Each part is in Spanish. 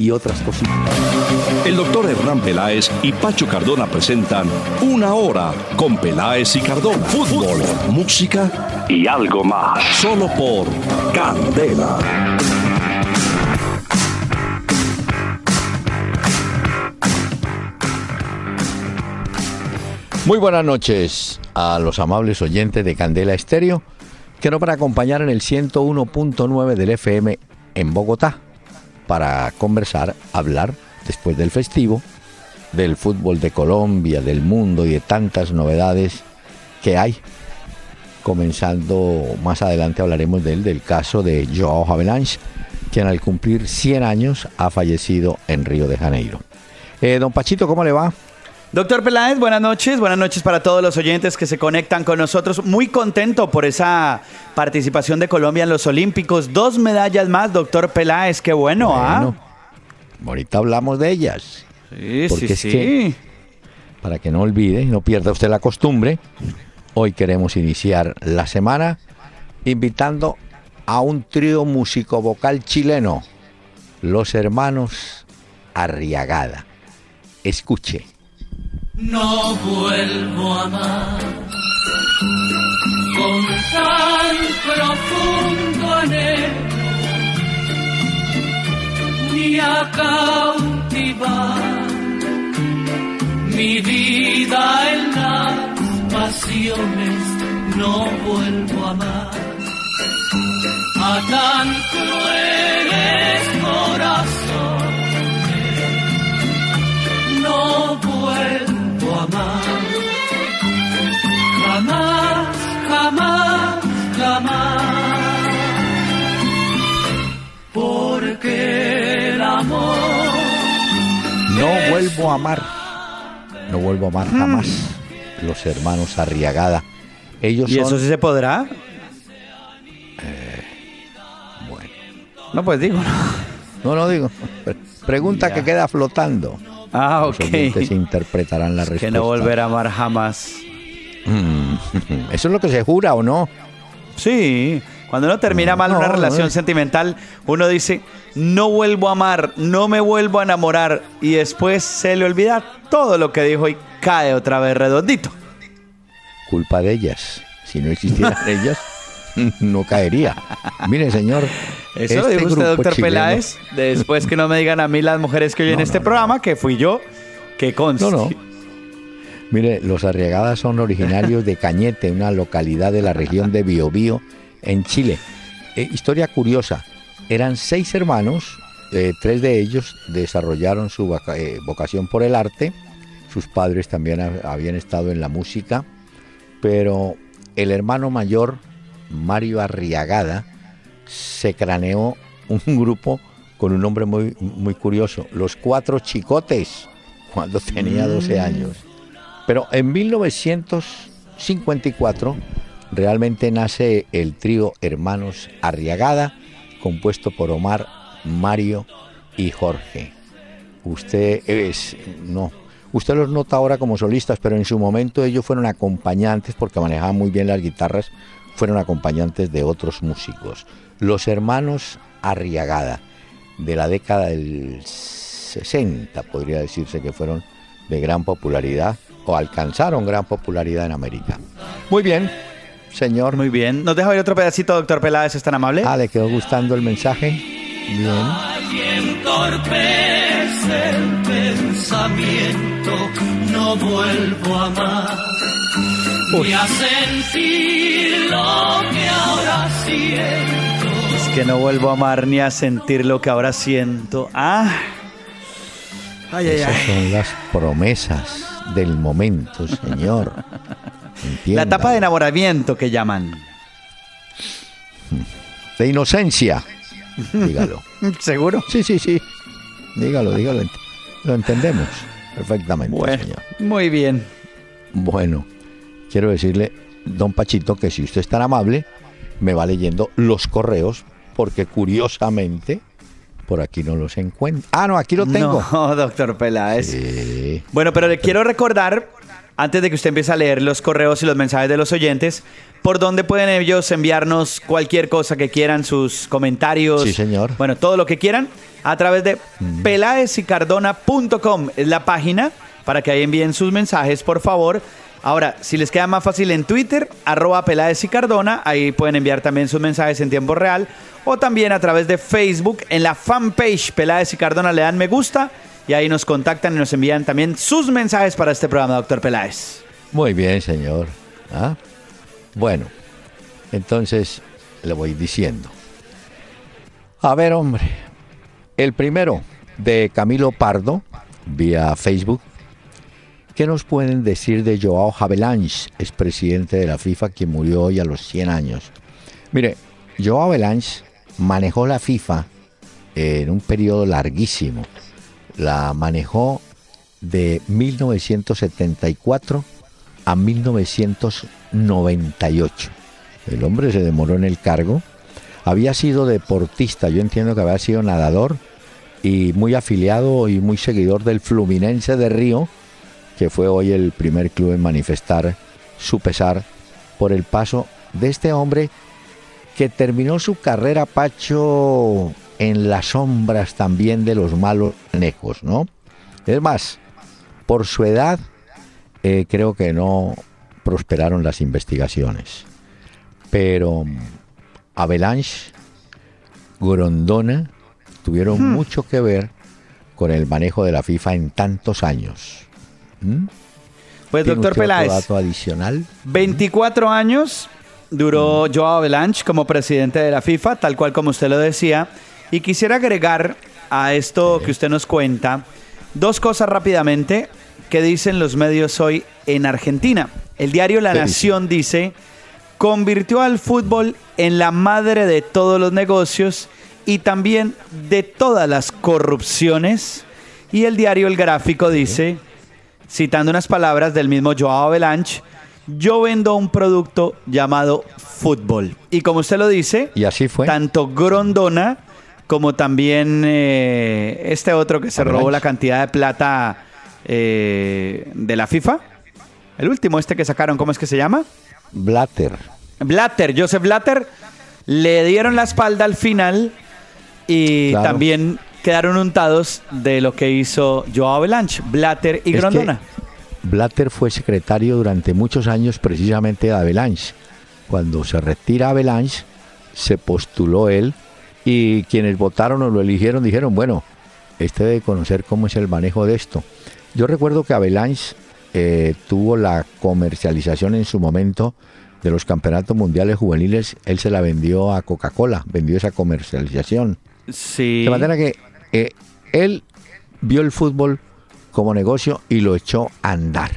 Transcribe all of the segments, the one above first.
y otras cositas. El doctor Hernán Peláez y Pacho Cardona presentan Una Hora con Peláez y Cardona. Fútbol, música y algo más. Solo por Candela. Muy buenas noches a los amables oyentes de Candela Estéreo, que no para acompañar en el 101.9 del FM en Bogotá, para conversar, hablar después del festivo, del fútbol de Colombia, del mundo y de tantas novedades que hay. Comenzando más adelante hablaremos de del caso de Joao Havelange, quien al cumplir 100 años ha fallecido en Río de Janeiro. Eh, don Pachito, ¿cómo le va? Doctor Peláez, buenas noches. Buenas noches para todos los oyentes que se conectan con nosotros. Muy contento por esa participación de Colombia en los Olímpicos. Dos medallas más, doctor Peláez. Qué bueno, ¿ah? Ahorita hablamos de ellas. Sí, sí, sí. para que no olvide, no pierda usted la costumbre, hoy queremos iniciar la semana invitando a un trío músico vocal chileno, los hermanos Arriagada. Escuche. No vuelvo a amar con tan profundo anhelo, ni a cautivar mi vida en las pasiones. No vuelvo a amar a tan crueles vuelvo a amar. No vuelvo a amar jamás. Los hermanos Arriagada. Ellos ¿Y son- eso sí se podrá? Bueno. No, pues digo. No, no digo. Pregunta Ya. que queda flotando. Ah, Los ok. oyentes interpretarán la Que respuesta. no volver a amar jamás. Mm, ¿Eso es lo que se jura o no? Sí, cuando uno termina mal una relación sentimental, uno dice, no vuelvo a amar, no me vuelvo a enamorar, y después se le olvida todo lo que dijo y cae otra vez redondito. Culpa de ellas. Si no existieran ellas, no caería. Mire, señor. Eso lo este dijo usted, doctor chileno- Peláez, después que no me digan a mí las mujeres que oyen No, este no, no. programa, que fui yo, que conste. No, no. Mire, los Arriagadas son originarios de Cañete, una localidad de la región de Biobío, en Chile. Eh, historia curiosa, eran seis hermanos, eh, tres de ellos desarrollaron su eh, vocación por el arte, sus padres también ha- habían estado en la música, pero el hermano mayor, Mario Arriagada, se craneó un grupo con un nombre muy, muy curioso, Los Cuatro Chicotes, cuando tenía 12 años. Pero en 1954 realmente nace el trío Hermanos Arriagada, compuesto por Omar, Mario y Jorge. Usted es, no, usted los nota ahora como solistas, pero en su momento ellos fueron acompañantes, porque manejaban muy bien las guitarras, fueron acompañantes de otros músicos. Los hermanos Arriagada, de la década del 60, podría decirse que fueron de gran popularidad o alcanzaron gran popularidad en América. Muy bien, señor. Muy bien. ¿Nos deja ver otro pedacito, doctor Peláez? ¿Es tan amable? Ah, ¿le quedó gustando el mensaje? Bien. Y entorpece el pensamiento, no vuelvo a amar. Ni a sentir lo que ahora siento. Es que no vuelvo a amar ni a sentir lo que ahora siento. Ah. Ay, ay, Esas ay. son las promesas del momento, señor. La etapa de enamoramiento que llaman. De inocencia. Dígalo. ¿Seguro? Sí, sí, sí. Dígalo, dígalo. Lo entendemos perfectamente, Bueno, señor. muy bien. Bueno, quiero decirle don Pachito, que si usted es tan amable, me va leyendo los correos, porque curiosamente por aquí no los encuentro. Ah, no, aquí lo tengo. No, doctor Peláez. Bueno, pero le quiero recordar, antes de que usted empiece a leer los correos y los mensajes de los oyentes, por dónde pueden ellos enviarnos cualquier cosa que quieran, sus comentarios. Sí, señor. Bueno, todo lo que quieran, a través de mm. es la página para que ahí envíen sus mensajes, por favor. Ahora, si les queda más fácil en Twitter, arroba Peláez y Cardona, ahí pueden enviar también sus mensajes en tiempo real. O también a través de Facebook, en la fanpage Peláez y Cardona le dan me gusta y ahí nos contactan y nos envían también sus mensajes para este programa, doctor Peláez. Muy bien, señor. ¿Ah? Bueno, entonces le voy diciendo. A ver, hombre, el primero de Camilo Pardo, vía Facebook, ¿Qué nos pueden decir de Joao Havelange, expresidente de la FIFA, que murió hoy a los 100 años? Mire, Joao Havelange manejó la FIFA en un periodo larguísimo. La manejó de 1974 a 1998. El hombre se demoró en el cargo. Había sido deportista, yo entiendo que había sido nadador y muy afiliado y muy seguidor del Fluminense de Río que fue hoy el primer club en manifestar su pesar por el paso de este hombre que terminó su carrera Pacho en las sombras también de los malos nejos, ¿no? Es más, por su edad eh, creo que no prosperaron las investigaciones. Pero Avalanche, Grondona tuvieron hmm. mucho que ver con el manejo de la FIFA en tantos años. ¿Mm? Pues doctor Peláez, dato adicional? 24 años duró mm. Joao Avalanche como presidente de la FIFA, tal cual como usted lo decía. Y quisiera agregar a esto que usted nos cuenta dos cosas rápidamente que dicen los medios hoy en Argentina. El diario La Nación dice, convirtió al fútbol en la madre de todos los negocios y también de todas las corrupciones. Y el diario El Gráfico dice, citando unas palabras del mismo Joao Avalanche, yo vendo un producto llamado fútbol. Y como usted lo dice, y así fue. Tanto Grondona como también eh, este otro que se robó la cantidad de plata eh, de la FIFA. El último, este que sacaron, ¿cómo es que se llama? Blatter. Blatter, Joseph Blatter, le dieron la espalda al final y también quedaron untados de lo que hizo Joao Avalanche, Blatter y Grondona. Blatter fue secretario durante muchos años precisamente de Avalanche. Cuando se retira Avalanche, se postuló él y quienes votaron o lo eligieron dijeron, bueno, este debe conocer cómo es el manejo de esto. Yo recuerdo que Avalanche eh, tuvo la comercialización en su momento de los campeonatos mundiales juveniles, él se la vendió a Coca-Cola, vendió esa comercialización. Sí. De manera que eh, él vio el fútbol como negocio y lo echó a andar.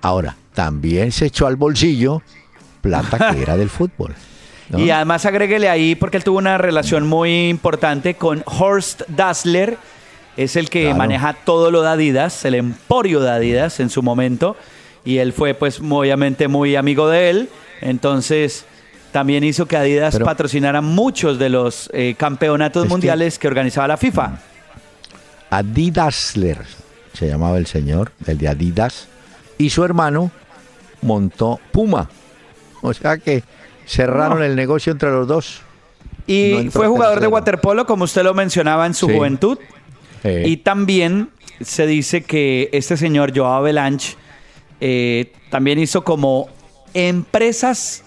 Ahora, también se echó al bolsillo plata que era del fútbol. Y además agréguele ahí, porque él tuvo una relación muy importante con Horst Dassler, es el que maneja todo lo de Adidas, el emporio de Adidas en su momento, y él fue pues obviamente muy amigo de él, entonces también hizo que Adidas patrocinara muchos de los eh, campeonatos mundiales que, organizaba la FIFA. Adidasler se llamaba el señor, el de Adidas, y su hermano montó Puma. O sea que cerraron el negocio entre los dos. Y fue jugador de waterpolo, como usted lo mencionaba en su juventud. Y también se dice que este señor Joao Belanch eh, también hizo como empresas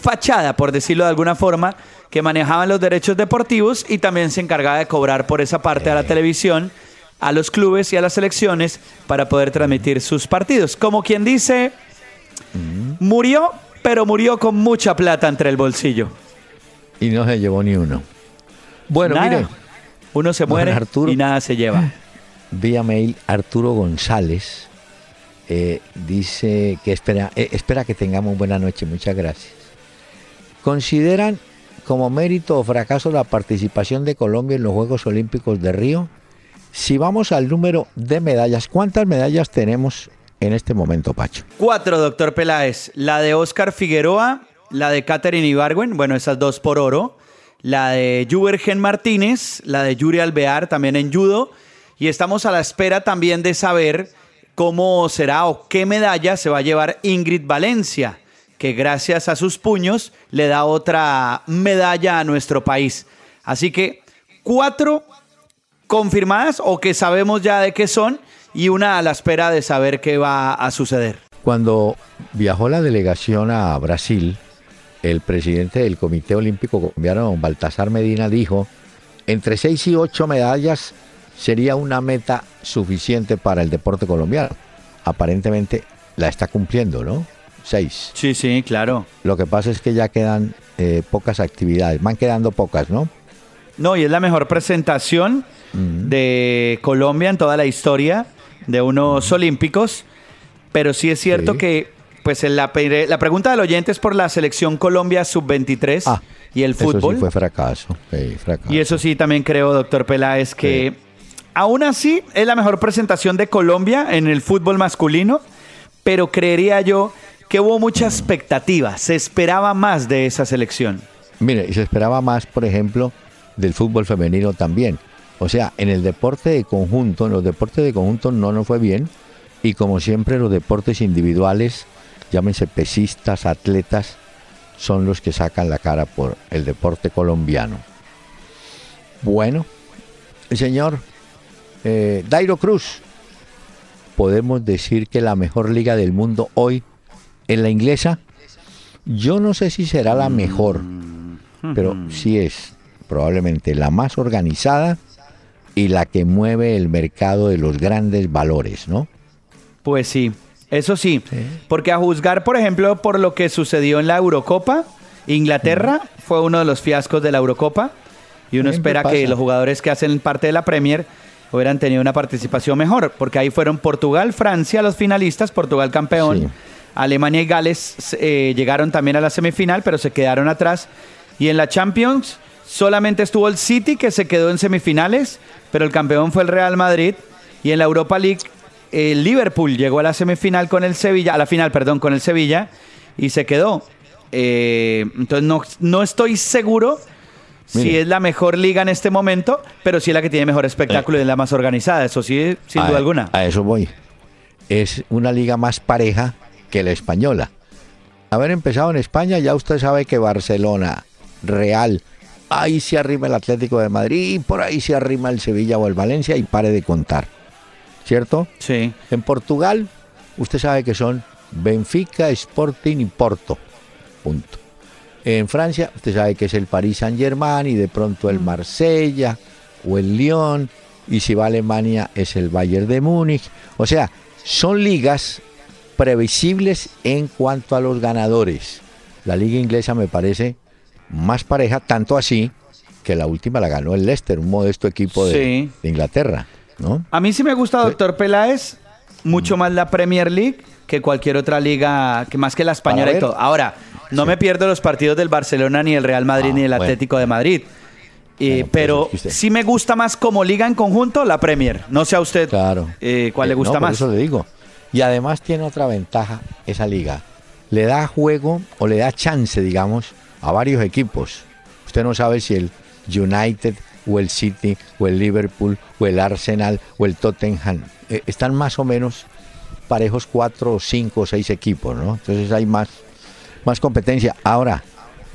fachada, por decirlo de alguna forma, que manejaban los derechos deportivos y también se encargaba de cobrar por esa parte a la televisión, a los clubes y a las selecciones para poder transmitir sus partidos. Como quien dice, murió, pero murió con mucha plata entre el bolsillo. Y no se llevó ni uno. Bueno, mire. Uno se muere y nada se lleva. Vía mail Arturo González eh, dice que espera, eh, espera que tengamos buena noche. Muchas gracias consideran como mérito o fracaso la participación de Colombia en los Juegos Olímpicos de Río. Si vamos al número de medallas, ¿cuántas medallas tenemos en este momento, Pacho? Cuatro, doctor Peláez. La de Oscar Figueroa, la de Catherine Ibargüen, bueno, esas dos por oro. La de Jubergen Martínez, la de Yuri Alvear, también en judo. Y estamos a la espera también de saber cómo será o qué medalla se va a llevar Ingrid Valencia, que gracias a sus puños le da otra medalla a nuestro país. Así que cuatro confirmadas o que sabemos ya de qué son y una a la espera de saber qué va a suceder. Cuando viajó la delegación a Brasil, el presidente del Comité Olímpico Colombiano, Baltasar Medina, dijo, entre seis y ocho medallas sería una meta suficiente para el deporte colombiano. Aparentemente la está cumpliendo, ¿no? Seis. Sí, sí, claro. Lo que pasa es que ya quedan eh, pocas actividades, van quedando pocas, ¿no? No, y es la mejor presentación de Colombia en toda la historia de unos olímpicos, pero sí es cierto que pues la, la, pregunta del oyente es por la selección Colombia sub-23 ah, y el fútbol. Eso sí fue fracaso, Y eso sí también creo, doctor Peláez, que aún así es la mejor presentación de Colombia en el fútbol masculino, pero creería yo que hubo mucha expectativa, se esperaba más de esa selección. Mire, se esperaba más, por ejemplo, del fútbol femenino también. O sea, en el deporte de conjunto, en los deportes de conjunto no nos fue bien y como siempre los deportes individuales, llámense pesistas, atletas, son los que sacan la cara por el deporte colombiano. Bueno, el señor eh, Dairo Cruz, podemos decir que la mejor liga del mundo hoy es la inglesa. Yo no sé si será la mejor, pero sí es probablemente la más organizada y la que mueve el mercado de los grandes valores, ¿no? Pues sí, eso sí, porque a juzgar, por ejemplo, por lo que sucedió en la Eurocopa, Inglaterra fue uno de los fiascos de la Eurocopa y uno espera que los jugadores que hacen parte de la Premier hubieran tenido una participación mejor, porque ahí fueron Portugal, Francia los finalistas, Portugal campeón, Alemania y Gales eh, llegaron también a la semifinal, pero se quedaron atrás. Y en la Champions solamente estuvo el City que se quedó en semifinales, pero el campeón fue el Real Madrid. Y en la Europa League, el Liverpool llegó a la semifinal con el Sevilla, a la final, perdón, con el Sevilla y se quedó. Eh, entonces no, no estoy seguro si es la mejor liga en este momento, pero sí es la que tiene mejor espectáculo y es la más organizada, eso sí, sin duda alguna. A eso voy. Es una liga más pareja que la española. Haber empezado en España, ya usted sabe que Barcelona, Real, ahí se arrima el Atlético de Madrid, y por ahí se arrima el Sevilla o el Valencia y pare de contar. ¿Cierto? Sí. En Portugal, usted sabe que son Benfica, Sporting y Porto. Punto. En Francia, usted sabe que es el Paris Saint-Germain y de pronto el mm. Marsella o el Lyon. Y si va a Alemania es el Bayern de Múnich. O sea, son ligas previsibles en cuanto a los ganadores. La liga inglesa me parece más pareja, tanto así que la última la ganó el Leicester, un modesto equipo de, Inglaterra. ¿no? A mí sí me gusta, doctor Peláez, mucho más la Premier League que cualquier otra liga, que más que la española y todo. Ahora, no me pierdo los partidos del Barcelona, ni el Real Madrid, ah, ni el Atlético de Madrid. Pues, pero sí me gusta más como liga en conjunto la Premier. No sé a usted claro. Eh, cuál le eh, gusta más. Eso le digo. Y además tiene otra ventaja esa liga. Le da juego o le da chance, digamos, a varios equipos. Usted no sabe si el United o el City o el Liverpool o el Arsenal o el Tottenham eh, están más o menos parejos cuatro, cinco o seis equipos, ¿no? Entonces hay más, más competencia. Ahora,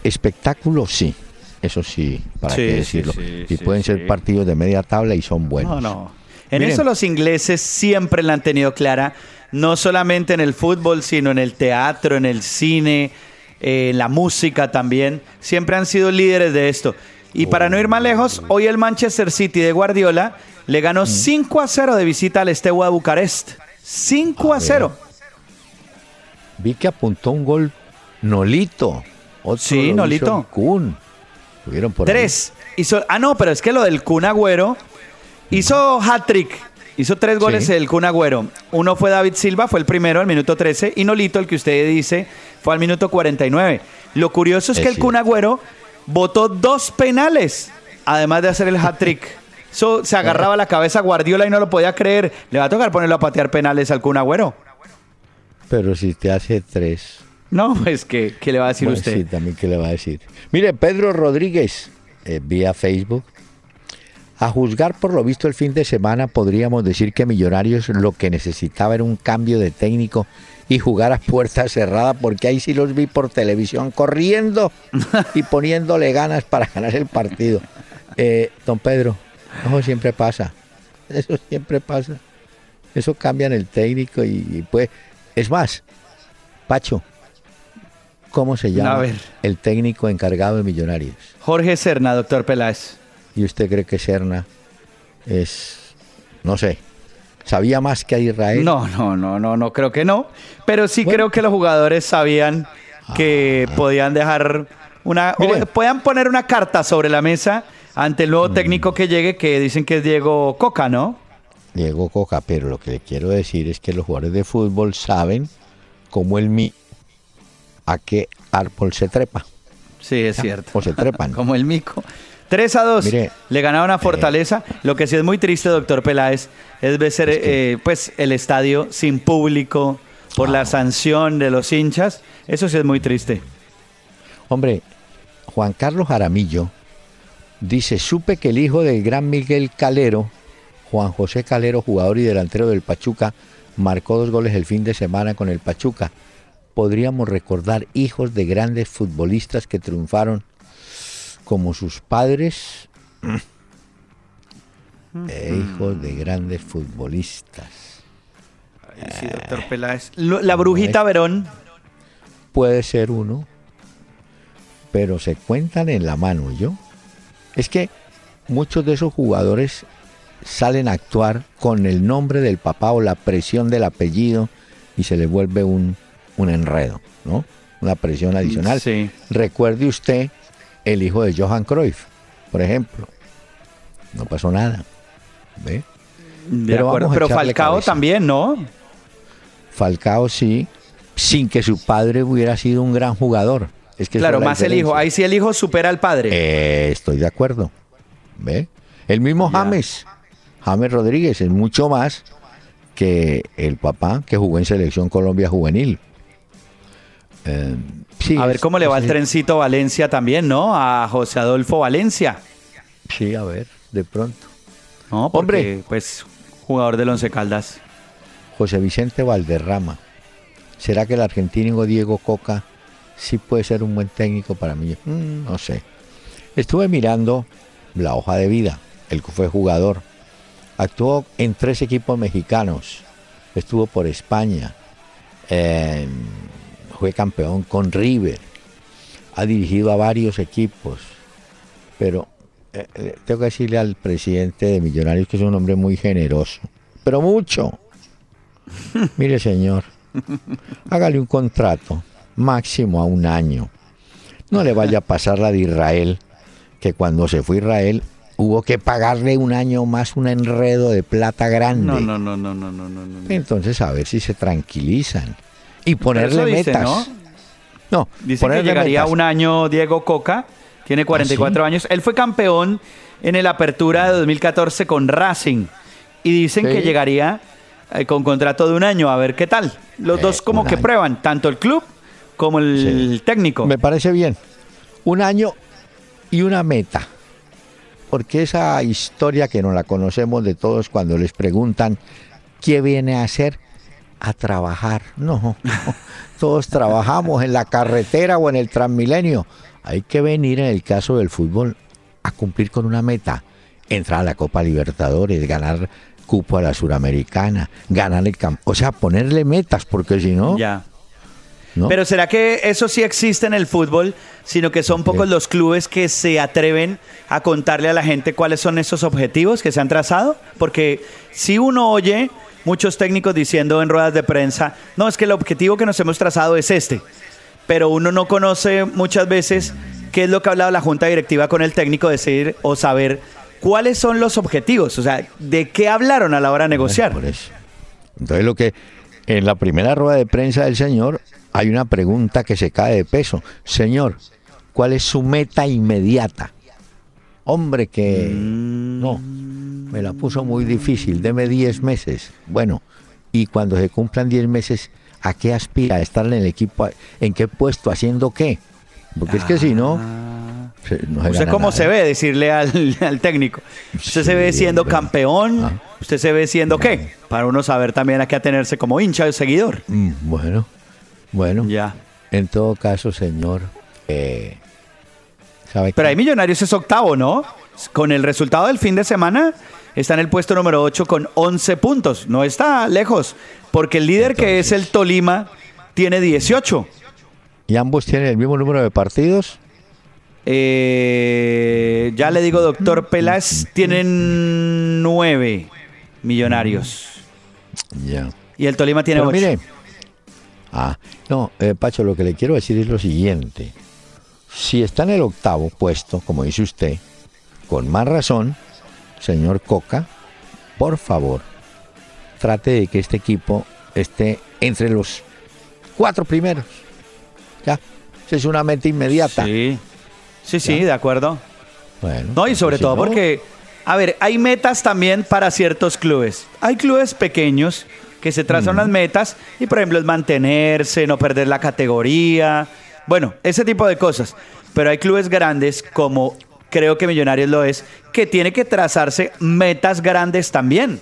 espectáculo sí, eso sí, para qué decirlo. y pueden ser partidos de media tabla y son buenos. No, no. En eso los ingleses siempre la han tenido clara, no solamente en el fútbol, sino en el teatro, en el cine, en la música también. Siempre han sido líderes de esto. Y para no ir más lejos, hoy el Manchester City de Guardiola le ganó 5 a 0 de visita al Estewa de Bucarest. 5 a 0. Vi que apuntó un gol Nolito. sí, Nolito. Kun. Tres. Hizo, ah, no, pero es que lo del Kun Agüero hizo hat-trick. Hizo tres goles el Kun Agüero. Uno fue David Silva, fue el primero al minuto 13. Y Nolito, el que usted dice, fue al minuto 49. Lo curioso es, que el Kun Agüero votó dos penales, además de hacer el hat-trick se agarraba la cabeza Guardiola y no lo podía creer. Le va a tocar ponerlo a patear penales al Kun Agüero. Pero si te hace tres. No, pues, ¿qué, qué le va a decir usted? Sí, también, ¿qué le va a decir? Mire, Pedro Rodríguez, eh, vía Facebook. A juzgar por lo visto el fin de semana, podríamos decir que Millonarios lo que necesitaba era un cambio de técnico y jugar a puerta cerrada, porque ahí sí los vi por televisión corriendo y poniéndole ganas para ganar el partido. Eh, don Pedro, eso siempre pasa. Eso siempre pasa. Eso cambia en el técnico y, pues. Es más, Pacho, ¿cómo se llama el técnico encargado de Millonarios? Jorge Serna, doctor Peláez. ¿Y usted cree que Serna es, no sé, sabía más que a Israel? No, no, no, no, no creo que no. Pero sí creo que los jugadores sabían que ah. podían dejar una, puedan poner una carta sobre la mesa ante el nuevo mm. técnico que llegue, que dicen que es Diego Coca, ¿no? Diego Coca, pero lo que le quiero decir es que los jugadores de fútbol saben cómo el mi a qué árbol se trepa. Sí, es cierto. O se trepan. como el mico. 3 a 2. le ganaron a eh, Fortaleza. lo que sí es muy triste, doctor Peláez, es ver eh, pues, el estadio sin público por la sanción de los hinchas. Eso sí es muy triste. Hombre, Juan Carlos Jaramillo dice, supe que el hijo del gran Miguel Calero, Juan José Calero, jugador y delantero del Pachuca, marcó dos goles el fin de semana con el Pachuca. Podríamos recordar hijos de grandes futbolistas que triunfaron como sus padres, e hijos de grandes futbolistas. sí, doctor Peláez. La brujita Verón. Puede ser uno, pero se cuentan en la mano, ¿yo? Es que muchos de esos jugadores salen a actuar con el nombre del papá o la presión del apellido y se les vuelve un, un enredo, ¿no? Una presión adicional. Sí. Recuerde usted el hijo de Johan Cruyff, por ejemplo. No pasó nada. ¿Ve? pero, pero Falcao también, ¿no? Falcao sí, sin que su padre hubiera sido un gran jugador. Es que claro, más el hijo. Ahí sí el hijo supera al padre. Eh, estoy de acuerdo. ¿Ve? El mismo James, James Rodríguez, es mucho más que el papá que jugó en Selección Colombia Juvenil. Eh, a ver cómo le va el trencito Valencia también, ¿no? A José Adolfo Valencia. Sí, a ver, de pronto. No, Hombre, pues jugador del Once Caldas. José Vicente Valderrama. ¿Será que el argentino Diego Coca sí puede ser un buen técnico para mí? Mm, no sé. Estuve mirando la hoja de vida. El que fue jugador. Actuó en tres equipos mexicanos. Estuvo por España fue campeón con River, ha dirigido a varios equipos, pero eh, eh, tengo que decirle al presidente de Millonarios que es un hombre muy generoso, pero mucho. Mire señor, hágale un contrato máximo a un año. No le vaya a pasar la de Israel, que cuando se fue Israel hubo que pagarle un año más un enredo de plata grande. No, no, no, no, no, no, no. Entonces a ver si se tranquilizan y ponerle metas. ¿no? no dice que llegaría un año Diego Coca, tiene 44 ¿Ah, años. Él fue campeón en el Apertura de 2014 con Racing y dicen que llegaría eh, con contrato de un año, a ver qué tal. Los dos como que prueban, tanto el club como el técnico. Me parece bien. Un año y una meta. Porque esa historia que no la conocemos de todos cuando les preguntan qué viene a hacer, a trabajar. No, todos trabajamos en la carretera o en el Transmilenio. Hay que venir en el caso del fútbol a cumplir con una meta. Entrar a la Copa Libertadores, ganar cupo a la Suramericana, ganar el campo. O sea, ponerle metas, porque si no... Ya. Pero ¿será que eso sí existe en el fútbol, sino que son pocos los clubes que se atreven a contarle a la gente cuáles son esos objetivos que se han trazado? Porque si uno oye muchos técnicos diciendo en ruedas de prensa, no, es que el objetivo que nos hemos trazado es este, pero uno no conoce muchas veces qué es lo que ha hablado la junta directiva con el técnico, decir o saber cuáles son los objetivos, o sea, de qué hablaron a la hora de negociar. Entonces lo que en la primera rueda de prensa del señor hay una pregunta que se cae de peso. Señor, ¿cuál es su meta inmediata? Hombre, que mm. no, me la puso muy difícil, deme 10 meses. Bueno, y cuando se cumplan 10 meses, a qué aspira, a estar en el equipo, en qué puesto, haciendo qué. Porque es que si no, Ah. ¿Usted cómo se ve? Decirle al, al técnico. ¿Usted se ve siendo hombre. campeón? Ah. ¿Usted se ve siendo qué? Para uno saber también a qué atenerse como hincha o seguidor. Mm, bueno, bueno. Ya. En todo caso, señor, eh, ¿sabe Pero hay Millonarios es octavo, ¿no? Con el resultado del fin de semana está en el puesto número 8 con 11 puntos. No está lejos, porque el líder que es el Tolima tiene 18. ¿Y ambos tienen el mismo número de partidos? Eh, ya le digo, doctor Peláez, tienen 9 Millonarios. Ya. Y el Tolima tiene Pero 8. mire, ah, no, eh, Pacho, lo que le quiero decir es lo siguiente. Si está en el octavo puesto, como dice usted, con más razón, señor Coca, por favor, trate de que este equipo esté entre los cuatro primeros. Ya, esa es una meta inmediata. Sí, sí, sí, Ya. de acuerdo. Bueno, No, y sobre si todo no, porque, a ver, hay metas también para ciertos clubes. Hay clubes pequeños que se trazan unas metas y, por ejemplo, es mantenerse, no perder la categoría. Bueno, ese tipo de cosas. Pero hay clubes grandes, como creo que Millonarios lo es, que tiene que trazarse metas grandes también.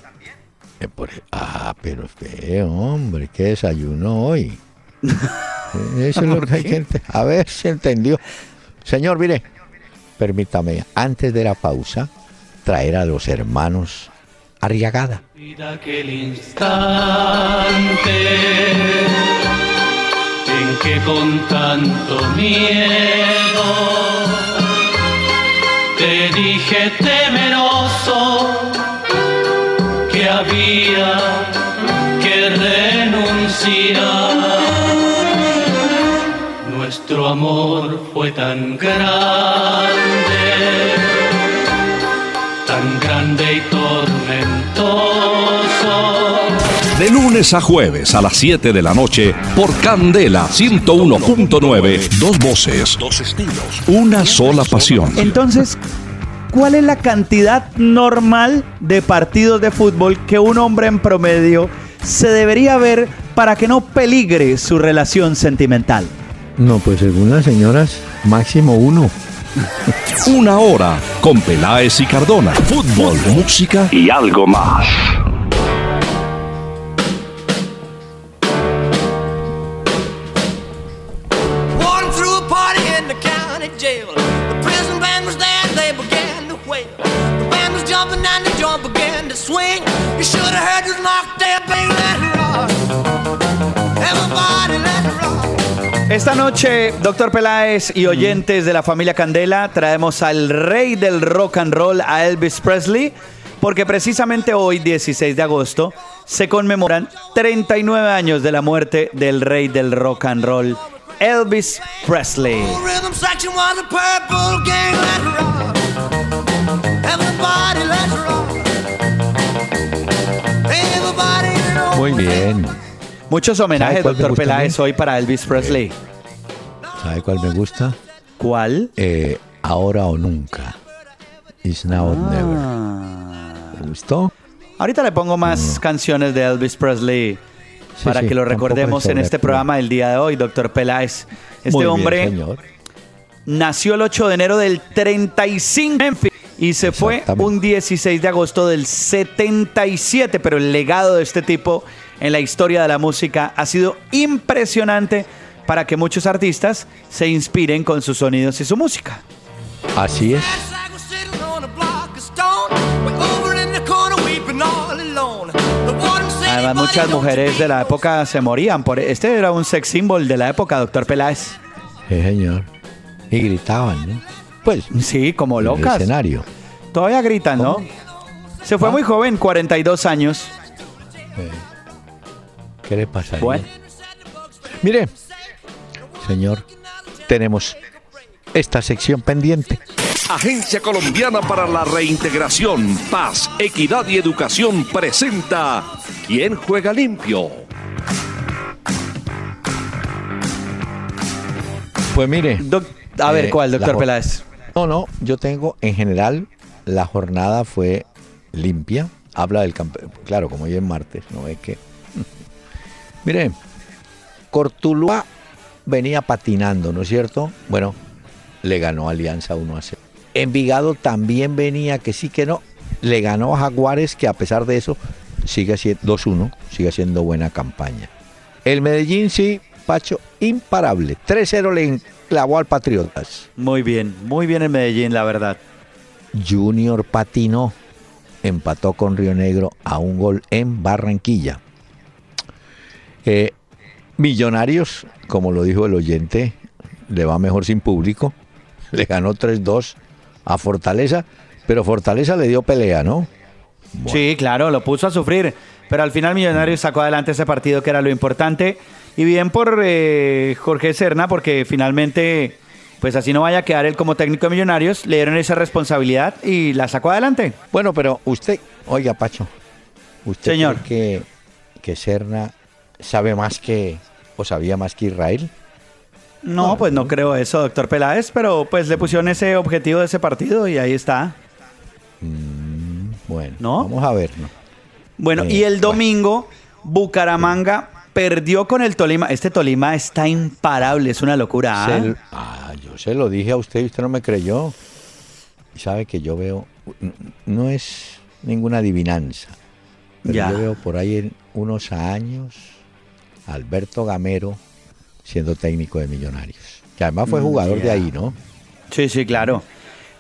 eh, por- ah, pero usted, hombre, qué desayuno hoy. Eso es lo que hay que A ver si entendió. Señor, mire, permítame, antes de la pausa, traer a los hermanos Arriagada. Vida aquel instante que con tanto miedo te dije temeroso que había que renunciar. Nuestro amor fue tan grande tan grande y tormentoso. De lunes a jueves a las 7 de la noche por Candela 101.9. Dos voces, dos estilos, una sola pasión. Entonces, ¿cuál es la cantidad normal de partidos de fútbol que un hombre en promedio se debería ver para que no peligre su relación sentimental? No, pues según las señoras, máximo uno. Una hora con Peláez y Cardona. Fútbol, música y algo más. County jail. The prison band was there, they began to wail. The band was jumping and the joint began to swing. You should have heard this mocktail, baby, let it rock. Everybody let it rock. Esta noche, doctor Peláez y oyentes de la familia Candela, traemos al rey del rock and roll, a Elvis Presley, porque precisamente hoy, 16 de agosto, se conmemoran 39 años de la muerte del rey del rock and roll, Elvis Presley. Muy bien. Muchos ¿Sabe homenajes, doctor? Peláez, hoy para Elvis Presley. ¿Sabe cuál me gusta? ¿Cuál? Eh, ahora o nunca. It's now or never. ¿Le gustó? Ahorita le pongo más canciones de Elvis Presley Mm. Sí, para sí, que lo recordemos en este programa del día de hoy, doctor Peláez. Este bien, hombre señor. nació el 8 de enero del 35 en Memphis y se fue un 16 de agosto del 77, pero el legado de este tipo en la historia de la música ha sido impresionante para que muchos artistas se inspiren con sus sonidos y su música. Así es. Además, "Buddy, muchas mujeres de la época se morían por este era un sex symbol de la época, doctor Peláez. Sí, señor. Y gritaban, ¿no? Pues, Sí, como en el locas. escenario. Todavía gritan, ¿no? Se fue Ah. muy joven, 42 años. ¿Qué le pasa? Bueno. Mire, señor, tenemos esta sección pendiente. Agencia Colombiana para la Reintegración, Paz, Equidad y Educación presenta ¿Quién juega limpio? Pues mire. Doc- a ver, Eh, ¿cuál, doctor Peláez? No, no, yo tengo, en general, la jornada fue limpia. Habla del campeón. Claro, como hoy es martes, ¿no ve que? Mire, Cortuluá venía patinando, ¿no es cierto? Bueno, le ganó Alianza 1 a 0. Envigado también venía, que sí que no, le ganó a Jaguares, que a pesar de eso sigue siendo 2-1, sigue siendo buena campaña. El Medellín sí, Pacho, imparable. 3-0 le clavó al Patriotas. Muy bien, muy bien el Medellín, la verdad. Junior patinó, empató con Río Negro a un gol en Barranquilla. Eh, Millonarios, como lo dijo el oyente, le va mejor sin público. Le ganó 3-2 a Fortaleza, pero Fortaleza le dio pelea, ¿no? Sí, claro, lo puso a sufrir. Pero al final Millonarios sacó adelante ese partido que era lo importante. Y bien por eh, Jorge Serna, porque finalmente, pues así no vaya a quedar él como técnico de Millonarios, le dieron esa responsabilidad y la sacó adelante. Bueno, pero usted, oiga, Pacho, ¿usted Señor. cree que, que Serna sabe más que, o sabía más que Israel? No, pues no creo eso, doctor Peláez, pero pues le pusieron ese objetivo de ese partido y ahí está. Mm, bueno, ¿No? vamos a ver, ¿no? Bueno, Eh, y el bueno. domingo, Bucaramanga perdió con el Tolima. Este Tolima está imparable, es una locura. ¿ah? Se- ah, yo se lo dije a usted y usted no me creyó. Y sabe que yo veo, no es ninguna adivinanza, pero Ya. yo veo por ahí en unos años Alberto Gamero siendo técnico de Millonarios, que además fue jugador de ahí, ¿no? Sí, sí, claro.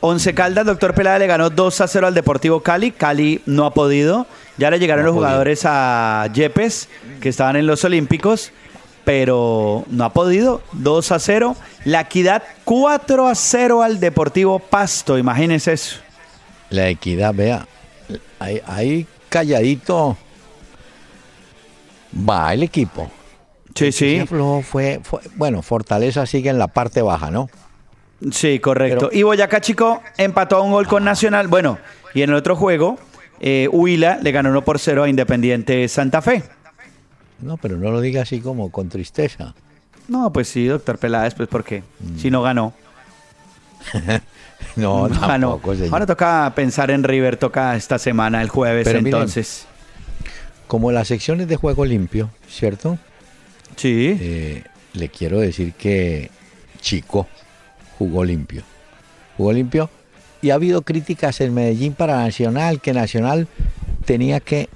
Once Caldas, doctor Peláez le ganó 2 a 0 al Deportivo Cali. Cali no ha podido. Ya le llegaron No los podido. jugadores a Yepes, que estaban en los Olímpicos, pero no ha podido. 2 a 0. La Equidad 4 a 0 al Deportivo Pasto. Imagínense eso. La equidad, vea, ahí, ahí calladito va el equipo. Sí, sí. Flojo fue, fue- bueno, Fortaleza sigue en la parte baja, ¿no? Sí, correcto. Pero- y Boyacá Chico empató a un gol con Nacional. Bueno, y en el otro juego, eh, Huila le ganó 1 por 0 a Independiente Santa Fe. No, pero no lo diga así como con tristeza. No, pues sí, doctor Peláez, pues porque si no ganó. No, no ganó. tampoco, señor. Ahora toca pensar en River, toca esta semana, el jueves, Pero miren, entonces. Como las secciones de juego limpio, ¿cierto? Sí. Eh, le quiero decir que Chico jugó limpio. Jugó limpio. Y ha habido críticas en Medellín para Nacional, que Nacional tenía que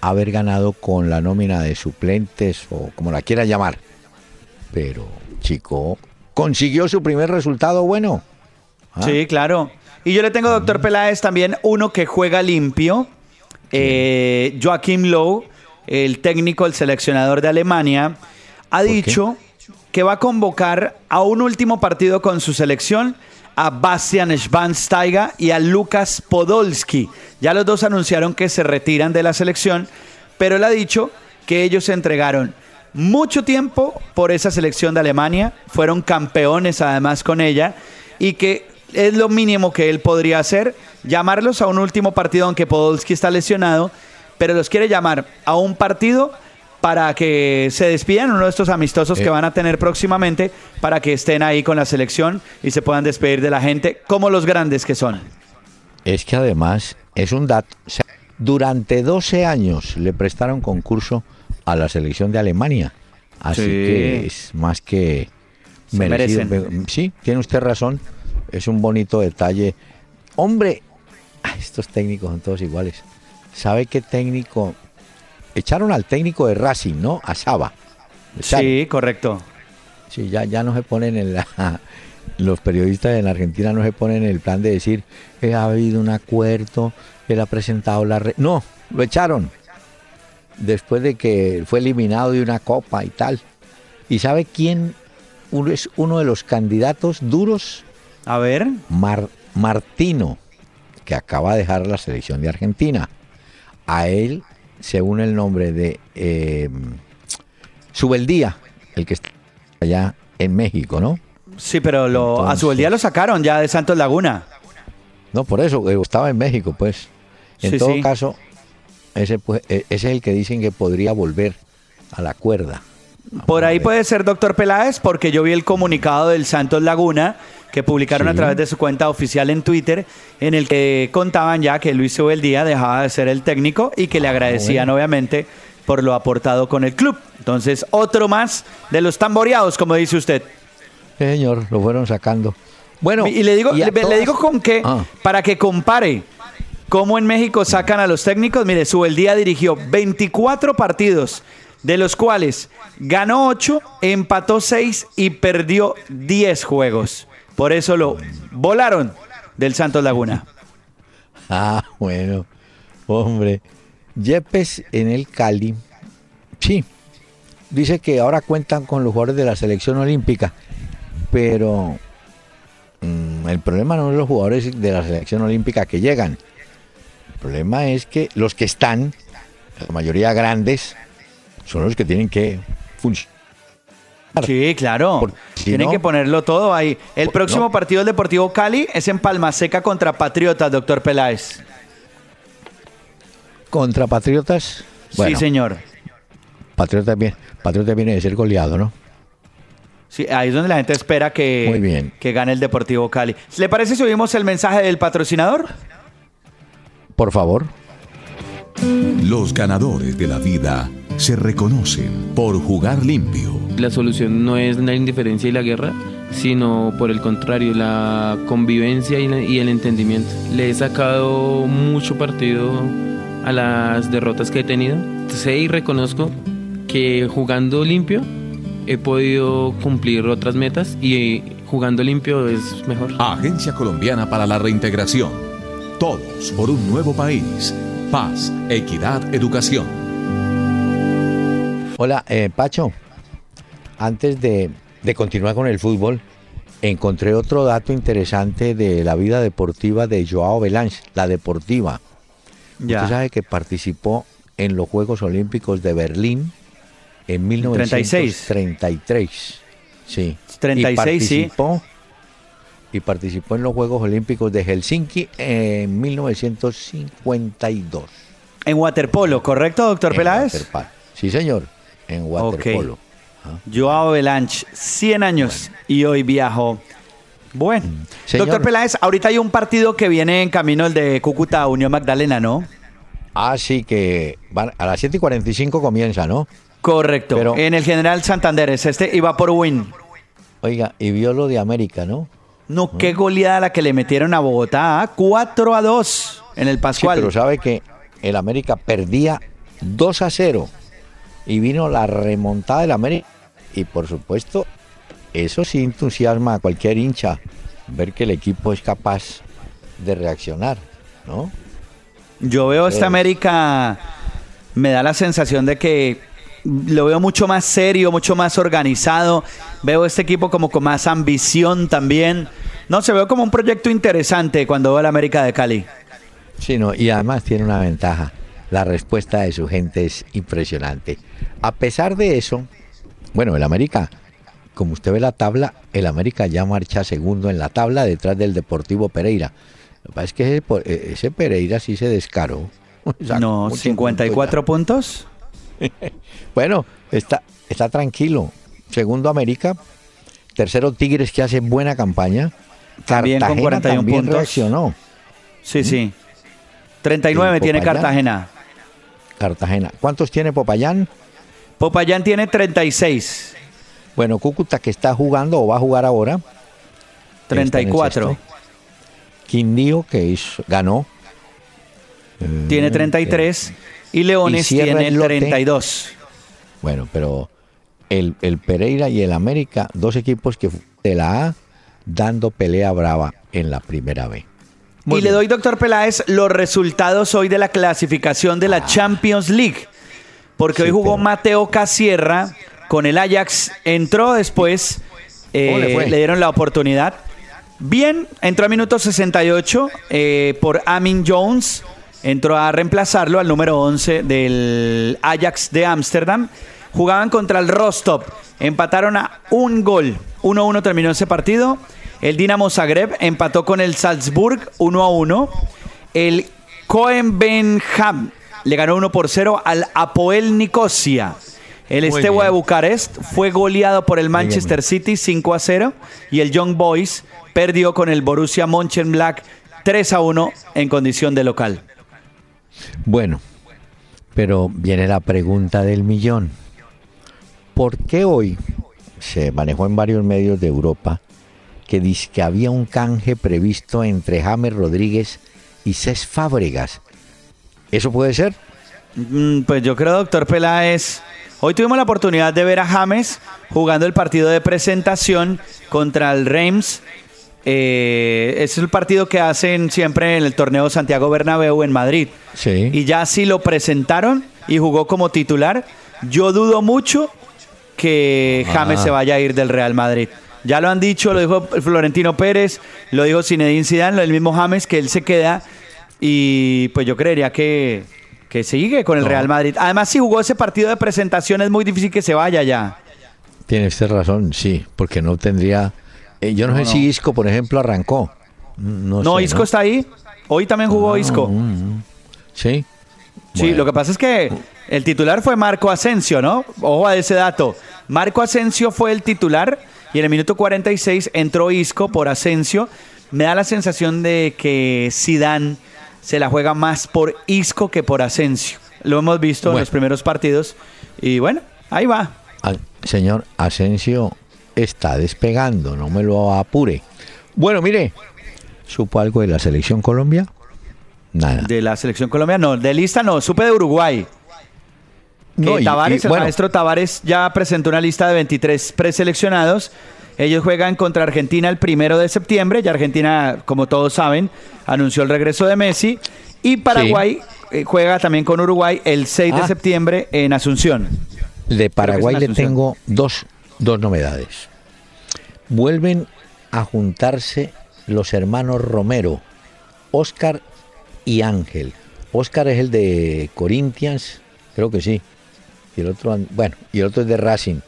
haber ganado con la nómina de suplentes o como la quiera llamar. Pero Chico consiguió su primer resultado bueno. Ah, Sí, claro. Y yo le tengo, doctor Peláez, también uno que juega limpio. Eh, Joachim Low, el técnico, el seleccionador de Alemania, ha dicho que va a convocar a un último partido con su selección a Bastian Schweinsteiger y a Lukas Podolski. Ya los dos anunciaron que se retiran de la selección, pero él ha dicho que ellos se entregaron mucho tiempo por esa selección de Alemania, fueron campeones además con ella y que es lo mínimo que él podría hacer, llamarlos a un último partido, aunque Podolski está lesionado, pero los quiere llamar a un partido para que se despidan uno de estos amistosos Eh. que van a tener próximamente, para que estén ahí con la selección y se puedan despedir de la gente como los grandes que son. Es que además es un dato. o sea, durante 12 años le prestaron concurso a la selección de Alemania. Así Sí. que es más que merecido. merecen. Sí, tiene usted razón. Es un bonito detalle. Hombre, ah, estos técnicos son todos iguales. ¿Sabe qué técnico? Echaron al técnico de Racing, ¿no? A Saba. Sí, correcto. Sí, ya, ya no se ponen en la... Los periodistas en Argentina no se ponen en el plan de decir que ha habido un acuerdo, él ha presentado la... re-". No, lo echaron. Después de que fue eliminado de una copa y tal. ¿Y sabe quién es uno de los candidatos duros? A ver. Mar- Martino, que acaba de dejar la selección de Argentina. A él se une el nombre de eh, Subeldía, el que está allá en México, ¿no? Sí, pero lo, a Entonces- su día lo sacaron ya de Santos Laguna. No, por eso, eh, estaba en México, pues. En Sí, todo sí. caso, ese, pues, eh, ese es el que dicen que podría volver a la cuerda. Por ahí puede ser doctor Peláez, porque yo vi el comunicado del Santos Laguna que publicaron a Sí. través de su cuenta oficial en Twitter, en el que contaban ya que Luis Ubeldía dejaba de ser el técnico y que le agradecían bueno. obviamente por lo aportado con el club. Entonces, otro más de los tamboreados, como dice usted. señor, lo fueron sacando. Bueno, y le digo, le, digo con qué, ah. para que compare cómo en México sacan a los técnicos. Mire, Subeldía dirigió 24 partidos, de los cuales ganó 8, empató 6 y perdió 10 juegos. Por eso lo volaron del Santos Laguna. Ah, bueno, hombre. Yepes en el Cali. Sí, dice que ahora cuentan con los jugadores de la selección olímpica, pero mm, el problema no es los jugadores de la selección olímpica que llegan. El problema es que los que están, la mayoría grandes, son los que tienen que funcionar Sí, claro. Tienen que ponerlo todo ahí. El próximo partido del Deportivo Cali es en Palma Seca contra Patriotas, doctor Peláez. ¿Contra Patriotas? sí, señor. Patriotas viene, Patriotas viene de ser goleado, ¿no? Sí, ahí es donde la gente espera que, que gane el Deportivo Cali. ¿Le parece si oímos el mensaje del patrocinador? Por favor. Los ganadores de la vida se reconocen por jugar limpio. La solución no es la indiferencia y la guerra, sino por el contrario, la convivencia y, el entendimiento. Le he sacado mucho partido a las derrotas que he tenido. Sé y reconozco que jugando limpio he podido cumplir otras metas y jugando limpio es mejor. Agencia Colombiana para la Reintegración. Todos por un nuevo país. Paz, equidad, educación. Hola, eh, Pacho. Antes de, continuar con el fútbol, encontré otro dato interesante de la vida deportiva de Joao Belange, la deportiva. Ya. Usted sabe que participó en los Juegos Olímpicos de Berlín en 1933. Sí. 36, y participó, sí. Y participó en los Juegos Olímpicos de Helsinki en 1952. En waterpolo, ¿correcto, doctor Peláez? Sí, señor en waterpolo. ¿Ah? Joao Belanch, 100 años y hoy viajo. Bueno, mm. doctor Peláez, ahorita hay un partido que viene en camino, el de Cúcuta Unión Magdalena, ¿no? Ah, sí, que van a las 7 y 45 comienza, ¿no? Correcto. Pero, en el General Santander es este y va por win. Oiga, y vio lo de América, ¿no? No, qué goleada la que le metieron a Bogotá, 4 ¿ah? a 2 en el Pascual. Sí, pero sabe que el América perdía 2 a 0 y vino la remontada del América. Y por supuesto, eso sí entusiasma a cualquier hincha, ver que el equipo es capaz de reaccionar, ¿no? Yo veo esta América, me da la sensación de que lo veo mucho más serio, mucho más organizado. Veo este equipo como con más ambición también. No, se veo como un proyecto interesante cuando veo a la América de Cali. Sí, no, y además tiene una ventaja la respuesta de su gente es impresionante. A pesar de eso, bueno, el América, como usted ve la tabla, el América ya marcha segundo en la tabla detrás del Deportivo Pereira. Lo que pasa es que ese, Pereira sí se descaró. no, 54 puntos. bueno, está, está tranquilo. Segundo América, tercero Tigres que hace buena campaña. También Cartagena con 41 también puntos. reaccionó. Sí, sí. 39 tiene Cartagena. Cartagena. ¿Cuántos tiene Popayán? Popayán tiene 36. Bueno, Cúcuta que está jugando o va a jugar ahora. 34. Quindío que ganó. Tiene 33 y Leones tiene 32. Bueno, pero el, el, Pereira y el América, dos equipos que de la A dando pelea brava en la primera B y le doy, doctor Peláez, los resultados hoy de la clasificación de la ah. Champions League. Porque hoy jugó Mateo Casierra con el Ajax. Entró después, eh, le, dieron la oportunidad. Bien, entró a minuto 68 eh, por Amin Jones. Entró a reemplazarlo al número 11 del Ajax de Ámsterdam. Jugaban contra el Rostov. Empataron a un gol. 1-1 terminó ese partido. El Dinamo Zagreb empató con el Salzburg 1 a 1. El Cohen Benham le ganó 1 por 0 al Apoel Nicosia. El Estewa de Bucarest fue goleado por el Manchester City 5 a 0 y el Young Boys perdió con el Borussia Mönchengladbach 3 a 1 en condición de local. Bueno, Pero viene la pregunta del millón. ¿Por qué hoy se manejó en varios medios de Europa que dice que había un canje previsto entre James Rodríguez y Cés Fábregas? ¿Eso puede ser? Mm, Pues yo creo, doctor Peláez. Hoy tuvimos la oportunidad de ver a James jugando el partido de presentación contra el Reims. Eh, es el partido que hacen siempre en el torneo Santiago Bernabéu en Madrid. Sí. Y ya sí lo presentaron y jugó como titular. Yo dudo mucho que James Ah. se vaya a ir del Real Madrid. Ya lo han dicho, lo dijo Florentino Pérez, lo dijo Zinedine Zidane, el mismo James, que él se queda y pues yo creería que, que sigue con el No. Real Madrid. Además, si jugó ese partido de presentación es muy difícil que se vaya ya. Tiene usted razón, sí, porque no tendría... eh, yo no, No, sé no. si Isco, por ejemplo, arrancó. No, No, sé, Isco está ahí. Hoy también jugó Ah, Isco. mm, mm. Sí. Sí, Bueno. lo que pasa es que el titular fue Marco Asensio, ¿no? Ojo a ese dato. Marco Asensio fue el titular y en el minuto 46 entró Isco por Asensio. Me da la sensación de que Zidane se la juega más por Isco que por Asensio. Lo hemos visto en los primeros partidos y bueno, ahí va. Al- señor Asensio está despegando, no me lo apure. Bueno, mire, ¿supo algo de la selección Colombia? Nada. De la selección colombiana, no, de lista no, supe de Uruguay. No, y- Tavares, y, el maestro Tavares ya presentó una lista de 23 preseleccionados. Ellos juegan contra Argentina el primero de septiembre. Ya Argentina, como todos saben, anunció el regreso de Messi. Y Paraguay eh, juega también con Uruguay el 6 de Ah. septiembre en Asunción. De Paraguay le tengo dos, dos novedades. Vuelven a juntarse los hermanos Romero, Oscar y Ángel. Oscar es el de Corinthians, creo que sí. Y el otro, bueno, y el otro es de Racing.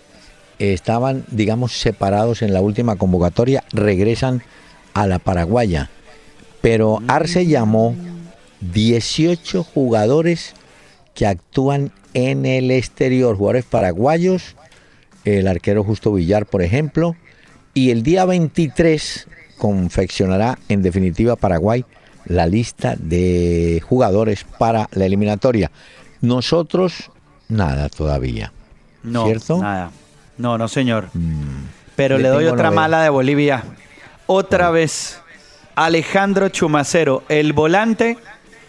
Estaban, digamos, separados en la última convocatoria, regresan a la paraguaya. Pero Arce llamó 18 jugadores que actúan en el exterior, jugadores paraguayos, el arquero Justo Villar, por ejemplo, y el día 23 confeccionará en definitiva Paraguay la lista de jugadores para la eliminatoria. Nosotros, nada todavía. No, ¿Cierto? nada. No, no, señor. Pero Le le, doy otra novedad. mala de Bolivia. Otra vez, Alejandro Chumacero, el volante,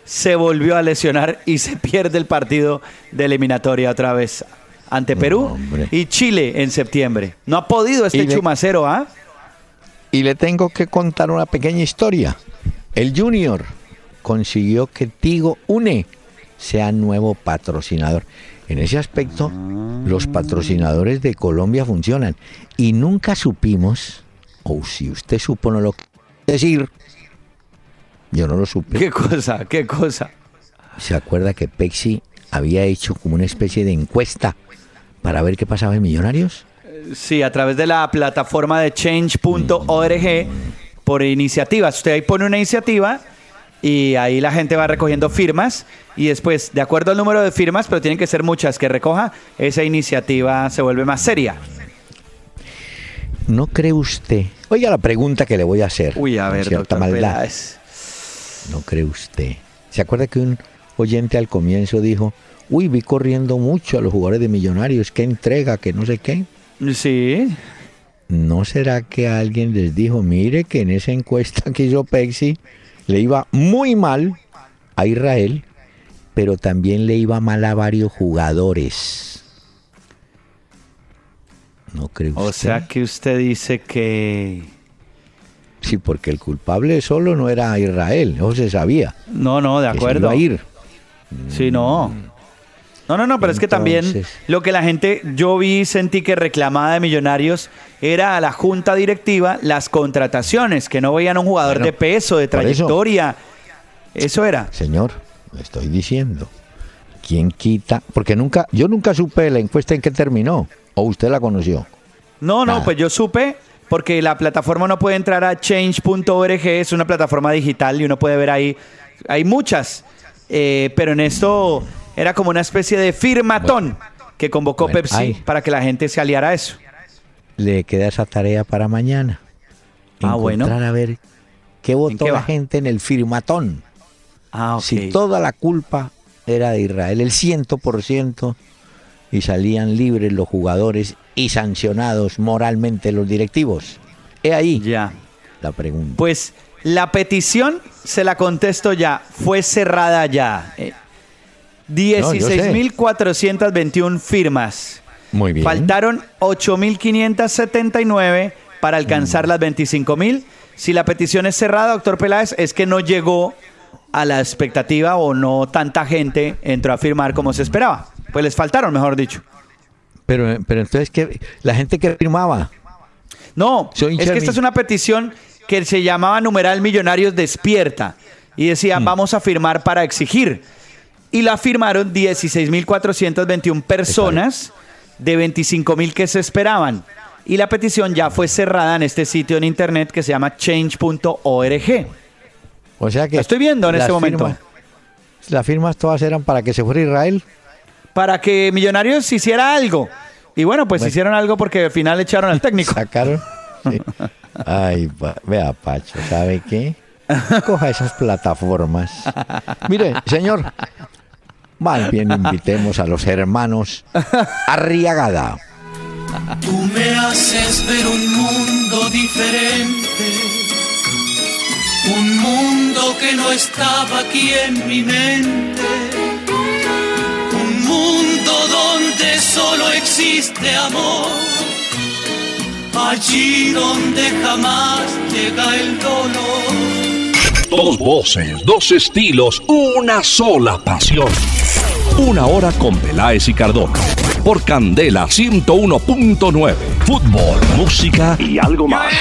se volvió a lesionar y se pierde el partido de eliminatoria otra vez ante Perú y Chile en septiembre. No ha podido este le- Chumacero, ¿ah? Y le tengo que contar una pequeña historia. El Junior consiguió que Tigo Une sea nuevo patrocinador. En ese aspecto, los patrocinadores de Colombia funcionan. Y nunca supimos, o si usted supo no lo decir, yo no lo supe. Qué cosa, qué cosa. ¿Se acuerda que Pepsi había hecho como una especie de encuesta para ver qué pasaba en Millonarios? Sí, a través de la plataforma de change.org por iniciativas. Usted ahí pone una iniciativa y ahí la gente va recogiendo firmas y después, de acuerdo al número de firmas, pero tienen que ser muchas que recoja, esa iniciativa se vuelve más seria. ¿No cree usted? Oiga la pregunta que le voy a hacer. Uy, a ver, cierta maldad. Peláez. ¿No cree usted? ¿Se acuerda que un oyente al comienzo dijo, uy, vi corriendo mucho a los jugadores de Millonarios, qué entrega, que no sé qué? Sí, ¿No será que alguien les dijo, mire que en esa encuesta que hizo Pepsi le iba muy mal a Israel, pero también le iba mal a varios jugadores? ¿No usted? o sea que usted dice que... Sí, porque el culpable solo no era Israel, eso se sabía. No, no, de que se acuerdo. iba a ir. Sí, no. No, no, no, pero es que también lo que la gente, yo vi, sentí que reclamaba de Millonarios era a la junta directiva las contrataciones, que no veían a un jugador Bueno, de peso, de eso. trayectoria. Eso era. Señor, le estoy diciendo. ¿Quién quita? Porque nunca, yo nunca supe la encuesta en qué terminó. ¿O usted la conoció? No, no, Nada. pues yo supe, porque la plataforma no puede entrar a change.org, es una plataforma digital y uno puede ver ahí, hay muchas, eh, pero en esto era como una especie de firmatón que convocó Bueno, Pepsi ay. para que la gente se aliara a eso. Le queda esa tarea para mañana. Ah, bueno. A ver qué votó qué la gente en el firmatón. Ah, ok. Si toda la culpa era de Israel, el 100%, y salían libres los jugadores y sancionados moralmente los directivos. He ahí Ya. la pregunta. Pues la petición, se la contesto ya, fue cerrada ya. Eh, yo sé. 16.421 firmas. Muy bien. Faltaron 8.579 para alcanzar Mm. las 25.000. Si la petición es cerrada, doctor Peláez, es que no llegó a la expectativa o no tanta gente entró a firmar como se esperaba. Pues les faltaron, mejor dicho. Pero, pero entonces, ¿qué? La gente que firmaba. No, Soy es que esta es una petición que se llamaba numeral Millonarios Despierta y decía, vamos a firmar para exigir. Y la firmaron 16.421 personas de 25.000 que se esperaban. Y la petición ya fue cerrada en este sitio en internet que se llama change.org. O sea que. La estoy viendo en este momento. firmas- las firmas todas eran para que se fuera Israel. Para que Millonarios hiciera algo. Y bueno, pues Bueno. hicieron algo porque al final echaron al técnico. Sacaron. Sí. Ay, vea, Pacho, ¿sabe qué? Coja esas plataformas. Mire, señor, más bien invitemos a los hermanos Arriagada. Tú me haces ver un mundo diferente, un mundo que no estaba aquí en mi mente, un mundo donde solo existe amor, allí donde jamás llega el dolor. Dos voces, dos estilos, una sola pasión. Una hora con Peláez y Cardona. Por Candela 101.9. Fútbol, música y algo más.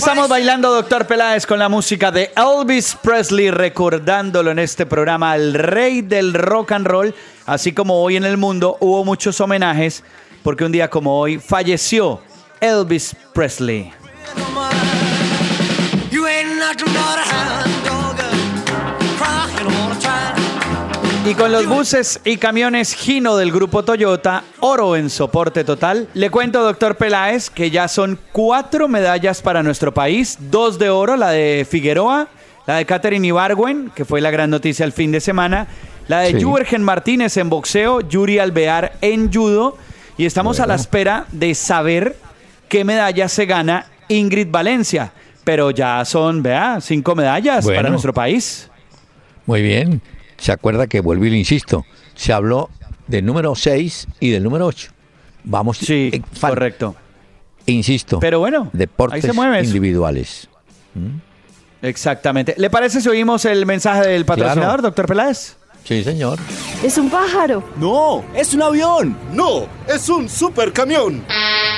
Estamos bailando, doctor Peláez, con la música de Elvis Presley, recordándolo en este programa, el rey del rock and roll. Así como hoy en el mundo hubo muchos homenajes, porque un día como hoy falleció Elvis Presley. You ain't Y con los buses y camiones Gino del grupo Toyota, oro en soporte total. Le cuento, doctor Peláez, que ya son cuatro medallas para nuestro país. Dos de oro, la de Figueroa, la de Catherine Ibargüen, que fue la gran noticia el fin de semana, la de Sí. Jürgen Martínez en boxeo, Yuri Alvear en judo. Y estamos a la espera de saber qué medalla se gana Ingrid Valencia. Pero ya son, vea, cinco medallas para nuestro país. Muy bien. ¿Se acuerda que vuelvo y le insisto? Se habló del número 6 y del número 8. Vamos. Sí, eh, correcto. Insisto. Pero bueno, deportes ahí se mueve eso. individuales. Exactamente. ¿Le parece si oímos el mensaje del patrocinador, Claro. doctor Peláez? Sí, señor. Es un pájaro. No, es un avión. No, es un supercamión.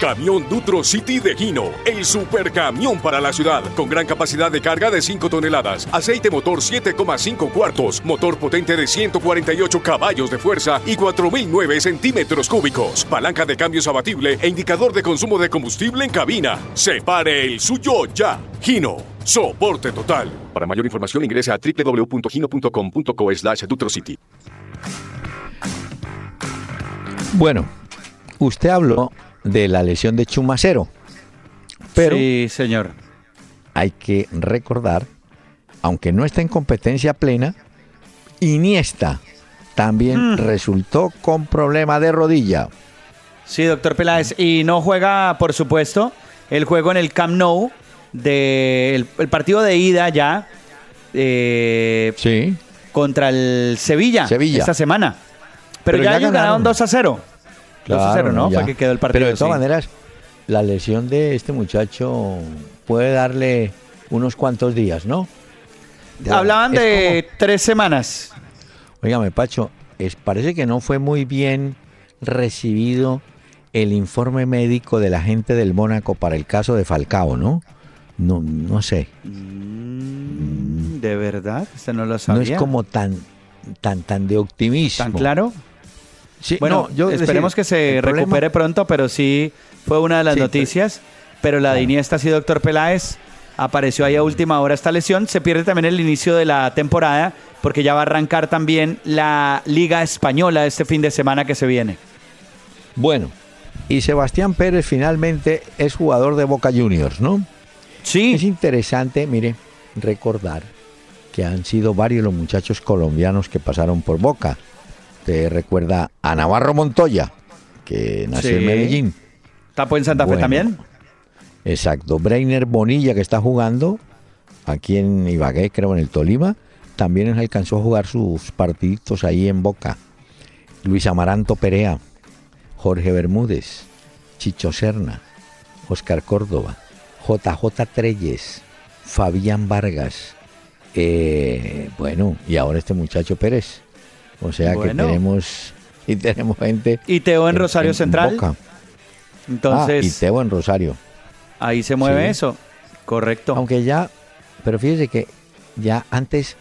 Camión Dutro City de Gino, el supercamión para la ciudad, con gran capacidad de carga de 5 toneladas, aceite motor 7,5 cuartos, motor potente de 148 caballos de fuerza y 4.009 centímetros cúbicos, palanca de cambios abatible e indicador de consumo de combustible en cabina. Separe el suyo ya. Gino, soporte total. Para mayor información ingrese a www.gino.com.co slash Dutrocity. Bueno, usted habló de la lesión de Chumacero, pero Sí, señor. hay que recordar, aunque no está en competencia plena, Iniesta también resultó con problema de rodilla. Sí, doctor Peláez. Y no juega, por supuesto, el juego en el Camp Nou, de, el, el partido de ida ya eh, Sí. contra el Sevilla, Sevilla. esta semana. Pero, Pero ya, ya ellos ganaron. ganaron 2 a 0. 2 a 0, ¿no? ya. Fue que quedó el partido. Pero de todas sí. maneras, la lesión de este muchacho puede darle unos cuantos días, ¿no? Hablaban de tres semanas. Óigame, Pacho, es, parece que no fue muy bien recibido el informe médico de la gente del Mónaco para el caso de Falcao, ¿no? No, no sé. Mm, ¿De verdad? Este no lo No sabía. es como tan, tan, tan de optimismo. ¿Tan claro? Sí, Bueno, no, yo esperemos decir, que se problema- recupere pronto, pero sí fue una de las Sí, noticias. Pero la de Claro. Iniesta, sí, doctor Peláez, apareció ahí a última hora esta lesión. Se pierde también el inicio de la temporada porque ya va a arrancar también la Liga Española este fin de semana que se viene. Bueno, y Sebastián Pérez finalmente es jugador de Boca Juniors, ¿no? Sí. Es interesante, mire, recordar que han sido varios los muchachos colombianos que pasaron por Boca. Te recuerda a Navarro Montoya, que nació en. Medellín. ¿Tapó en Santa Fe también? Exacto. Breiner Bonilla, que está jugando aquí en Ibagué, creo, en el Tolima, también alcanzó a jugar sus partiditos ahí en Boca. Luis Amaranto Perea, Jorge Bermúdez, Chicho Serna, Oscar Córdoba, JJ Treyes, Fabián Vargas. eh, bueno, y ahora este muchacho Pérez. O sea Bueno. que tenemos, y tenemos gente. Y Teo en Rosario Central. Entonces, Ah, y Teo en Rosario. ahí se mueve Sí. eso. Correcto. Aunque ya, pero fíjese que ya antes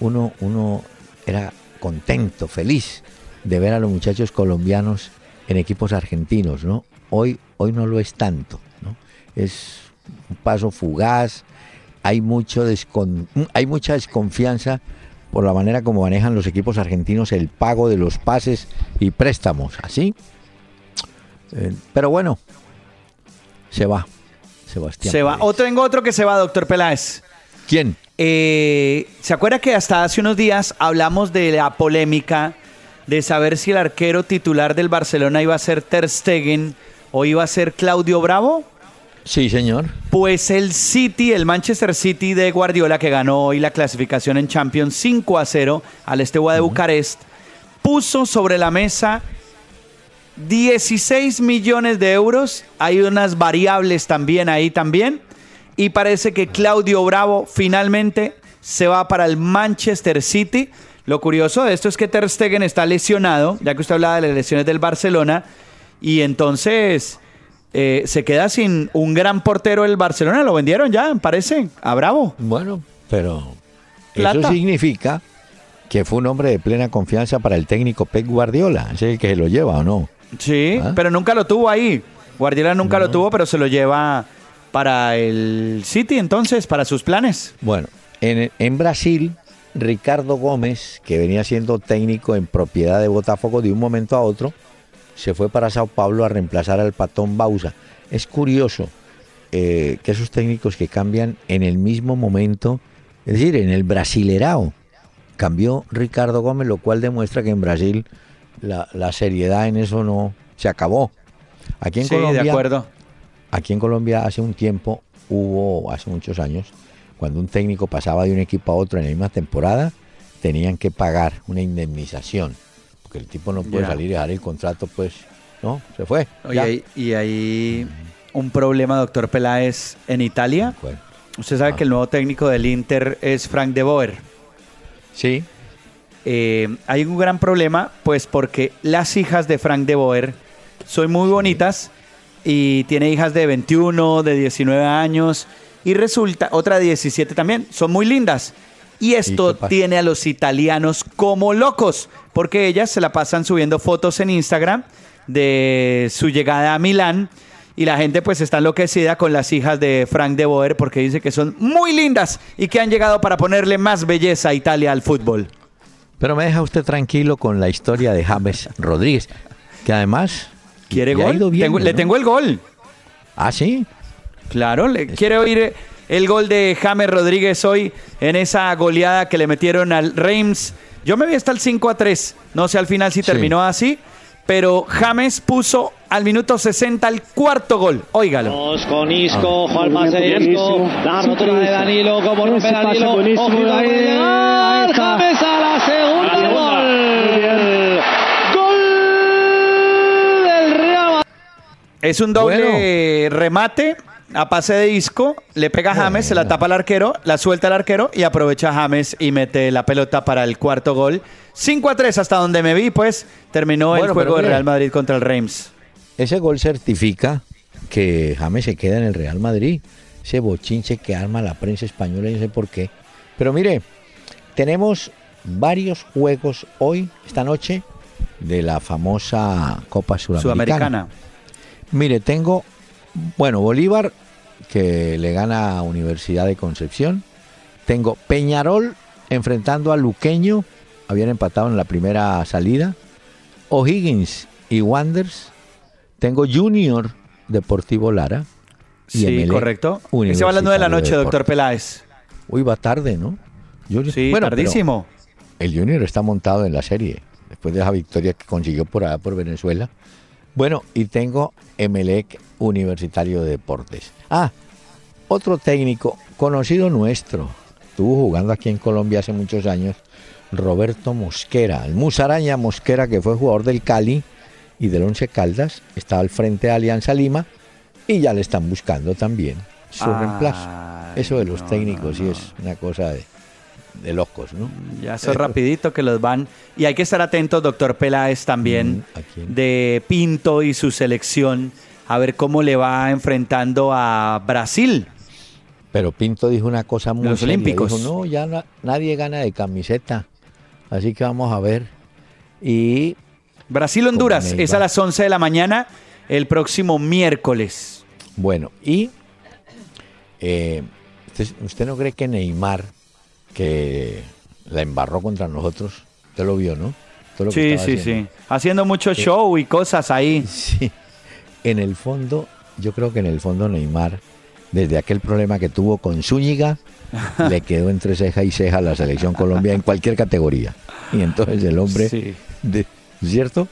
uno, uno era contento, feliz de ver a los muchachos colombianos en equipos argentinos, ¿no? Hoy, hoy no lo es tanto, ¿no? Es paso fugaz, hay mucho descon- hay mucha desconfianza por la manera como manejan los equipos argentinos el pago de los pases y préstamos, ¿así? Eh, pero bueno, se va, Sebastián. se va. O tengo otro que se va, doctor Peláez. ¿Quién? Eh, ¿Se acuerda que hasta hace unos días hablamos de la polémica de saber si el arquero titular del Barcelona iba a ser Ter Stegen o iba a ser Claudio Bravo? Sí, señor. Pues el City, el Manchester City de Guardiola, que ganó hoy la clasificación en Champions 5 a 0 al Estewa de Bucarest, puso sobre la mesa 16 millones de euros. Hay unas variables también ahí también. Y parece que Claudio Bravo finalmente se va para el Manchester City. Lo curioso de esto es que Ter Stegen está lesionado, ya que usted hablaba de las lesiones del Barcelona. Y entonces eh, se queda sin un gran portero del Barcelona. Lo vendieron ya, parece, a Bravo. Bueno, pero Plata. eso significa que fue un hombre de plena confianza para el técnico Pep Guardiola. ¿Es el que se lo lleva o no? Sí, ¿Ah? pero nunca lo tuvo ahí. Guardiola nunca lo tuvo, pero se lo lleva para el City entonces, para sus planes. Bueno, en, en Brasil, Ricardo Gómez, que venía siendo técnico en propiedad de Botafogo de un momento a otro, se fue para Sao Paulo a reemplazar al patón Bausa. Es curioso eh, que esos técnicos que cambian en el mismo momento, es decir, en el Brasilerao, cambió Ricardo Gómez, lo cual demuestra que en Brasil la, la seriedad en eso no se acabó. Aquí en sí, Colombia, de acuerdo. Aquí en Colombia hace un tiempo hubo, hace muchos años, cuando un técnico pasaba de un equipo a otro en la misma temporada, tenían que pagar una indemnización. Porque el tipo no puede Ya. salir y dejar el contrato, pues, ¿no? Se fue. Oye, hay- y hay un problema, doctor Peláez, en Italia. Bueno, Usted sabe Ah. que el nuevo técnico del Inter es Frank de Boer. sí, Eh, hay un gran problema, pues porque las hijas de Frank de Boer son muy bonitas y tiene hijas de 21, de 19 años y resulta, otra de 17 también, son muy lindas. Y esto tiene a los italianos como locos, porque ellas se la pasan subiendo fotos en Instagram de su llegada a Milán y la gente pues está enloquecida con las hijas de Frank de Boer porque dice que son muy lindas y que han llegado para ponerle más belleza a Italia al fútbol. pero me deja usted tranquilo con la historia de James Rodríguez, que además ¿Quiere gol? ido bien, Tengo- Le tengo el gol. Ah, sí. Claro, le, quiere oír el gol de James Rodríguez hoy en esa goleada que le metieron al Reims. Yo me vi hasta el 5 a 3. No sé al final si Sí. terminó así, pero James puso al minuto 60 el cuarto gol. Óigalo. Con Isco, pase de Isco, la rotura de Danilo, como rompe Danilo, ojito llegar, James a la segunda, gol, gol del Real Madrid. Es un doble remate a pase de disco, le pega a James, se la tapa al arquero, la suelta al arquero y aprovecha James y mete la pelota para el cuarto gol. 5 a 3 hasta donde me vi, pues terminó el juego pero de mire. Real Madrid contra el Reims. Ese gol certifica que James se queda en el Real Madrid. Ese bochinche que arma la prensa española, yo no sé por qué. Pero mire, tenemos varios juegos hoy, esta noche, de la famosa Copa Suramericana. Sudamericana. Mire, tengo, bueno, Bolívar que le gana a Universidad de Concepción. Tengo Peñarol enfrentando a Luqueño, habían empatado en la primera salida. O'Higgins y Wanders. Tengo Junior Deportivo Lara. Y sí, correcto. Ese va a las 9 de la noche, doctor Peláez. Uy, va tarde, ¿no? sí, tardísimo. El Junior está montado en la serie, después de esa victoria que consiguió por allá por Venezuela. Bueno, y tengo Emelec Universitario de Deportes. Ah, otro técnico conocido nuestro, estuvo jugando aquí en Colombia hace muchos años, Roberto Mosquera, el Musaraña Mosquera, que fue jugador del Cali y del Once Caldas, está al frente de Alianza Lima y ya le están buscando también su reemplazo. Eso de los técnicos sí es una cosa de, locos, ¿no? Ya eso es rapidito que los van. Y hay que estar atentos, doctor Peláez, también mm, de Pinto y su selección, a ver cómo le va enfrentando a Brasil. Pero Pinto dijo una cosa muy Los Olímpicos. no, ya nadie gana de camiseta. Así que vamos a ver. Y. Brasil-Honduras es a las 11 de la mañana el próximo miércoles. Bueno, y. Eh, usted, no cree que Neymar, que la embarró contra nosotros, usted lo vio, ¿no? sí, sí, sí. Haciendo mucho show y cosas ahí. Sí. En el fondo, yo creo que en el fondo Neymar desde aquel problema que tuvo con Zúñiga, le quedó entre ceja y ceja la selección Colombia en cualquier categoría. Y entonces el hombre, ¿cierto?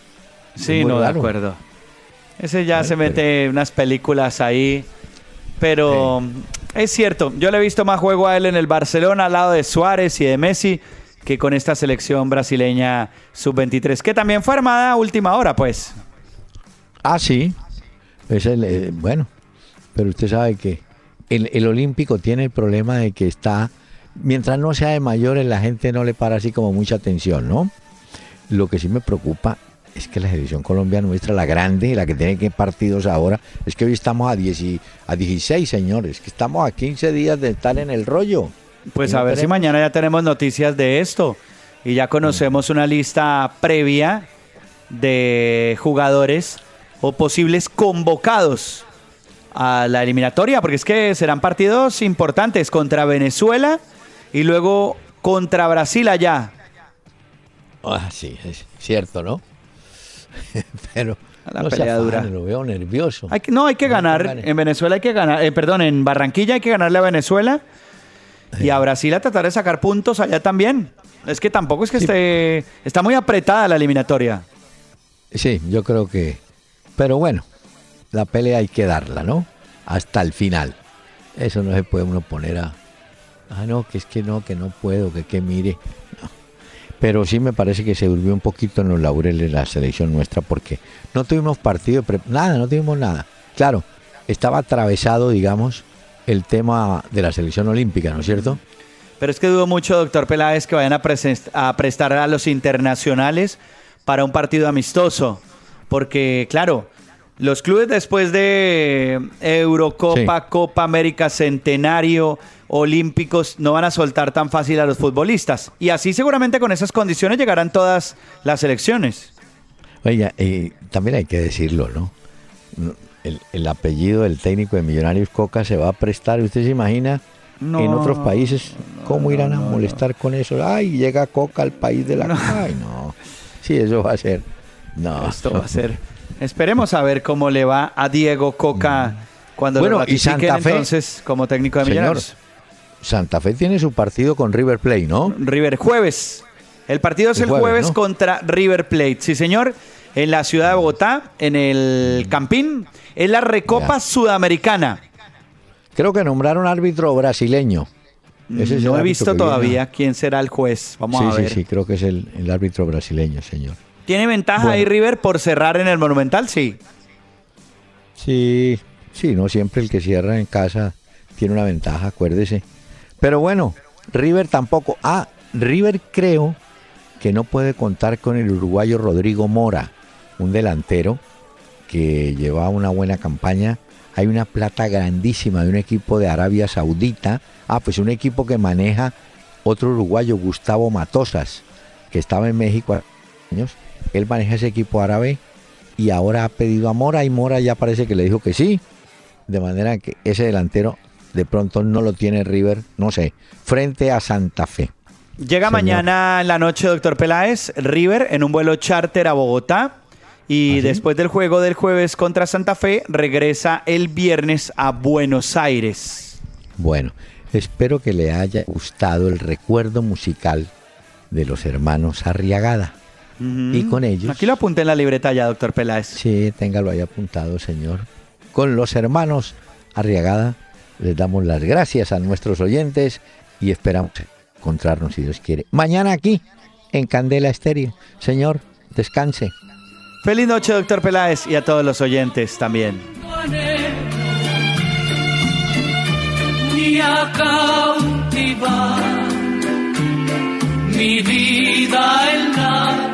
Sí, no, de acuerdo. Ese ya se mete unas películas ahí, pero es cierto, yo le he visto más juego a él en el Barcelona al lado de Suárez y de Messi que con esta selección brasileña sub-23, que también fue armada a última hora, pues. Ah, sí. Es el, eh, bueno, pero usted sabe que el, olímpico tiene el problema de que está, mientras no sea de mayores, la gente no le para así como mucha atención, ¿no? Lo que sí me preocupa es que la selección colombiana nuestra, la grande, la que tiene que partidos ahora, es que hoy estamos a, 10 a 16, señores, que estamos a 15 días de estar en el rollo. Pues a ver si mañana ya tenemos noticias de esto y ya conocemos una lista previa de jugadores o posibles convocados a la eliminatoria, porque es que serán partidos importantes contra Venezuela y luego contra Brasil allá. Ah, sí, es cierto, ¿no? Pero la pelea dura. lo veo nervioso. Hay que, no, hay que ganar. En Venezuela hay que ganar. Eh, perdón, en Barranquilla hay que ganarle a Venezuela. Y a Brasil a tratar de sacar puntos allá también. Es que tampoco es que esté. Está muy apretada la eliminatoria. Sí, yo creo que. Pero bueno, la pelea hay que darla, ¿no? Hasta el final. Eso no se puede uno poner a, ah, no, que es que no, que no puedo, que que mire. Pero sí me parece que se durmió un poquito en los laureles la selección nuestra porque no tuvimos partido, nada, no tuvimos nada. Claro, estaba atravesado, digamos, el tema de la selección olímpica, ¿no es cierto? Pero es que dudo mucho, doctor Peláez, que vayan a, a prestar a los internacionales para un partido amistoso. Porque, claro, los clubes después de Eurocopa, Copa América, Centenario, Olímpicos, no van a soltar tan fácil a los futbolistas. Y así seguramente con esas condiciones llegarán todas las elecciones. Oiga, y también hay que decirlo, ¿no? El, apellido del técnico de Millonarios Coca se va a prestar. ¿Usted se imagina en otros países cómo irán a molestar con eso? Ay, llega Coca al país de la... Ay, no. Sí, eso va a ser... No. Esto va a ser... Esperemos a ver cómo le va a Diego Coca mm. cuando bueno, lo y Santa Fe, entonces como técnico de Millonarios. Santa Fe tiene su partido con River Plate, ¿no? River jueves. El partido es el, jueves, contra River Plate. Sí, señor. En la ciudad de Bogotá, en el Campín. Es la Recopa Sudamericana. Creo que nombraron árbitro brasileño. no he visto todavía quién será el juez. Vamos a ver. Sí, sí, creo que es el, el árbitro brasileño, señor. ¿Tiene ventaja ahí River por cerrar en el Monumental? Sí. Sí, sí, no siempre el que cierra en casa tiene una ventaja, acuérdese. Pero bueno, River tampoco. Ah, River creo que no puede contar con el uruguayo Rodrigo Mora, un delantero que lleva una buena campaña. Hay una plata grandísima de un equipo de Arabia Saudita. Ah, pues un equipo que maneja otro uruguayo, Gustavo Matosas, que estaba en México años él maneja ese equipo árabe y ahora ha pedido a Mora y Mora ya parece que le dijo que sí. de manera que ese delantero de pronto no lo tiene River, no sé, frente a Santa Fe. Llega mañana en la noche, doctor Peláez, River en un vuelo charter a Bogotá. Y ¿Ah, después del juego del jueves contra Santa Fe, regresa el viernes a Buenos Aires. Bueno, espero que le haya gustado el recuerdo musical de los hermanos Arriagada. Y con ellos. Aquí lo apunté en la libreta ya, doctor Peláez. Sí, téngalo ahí apuntado, señor. Con los hermanos Arriagada les damos las gracias a nuestros oyentes y esperamos encontrarnos, si Dios quiere. Mañana aquí, en Candela Estéreo. Señor, descanse. Feliz noche, doctor Peláez, y a todos los oyentes también. mi vida en las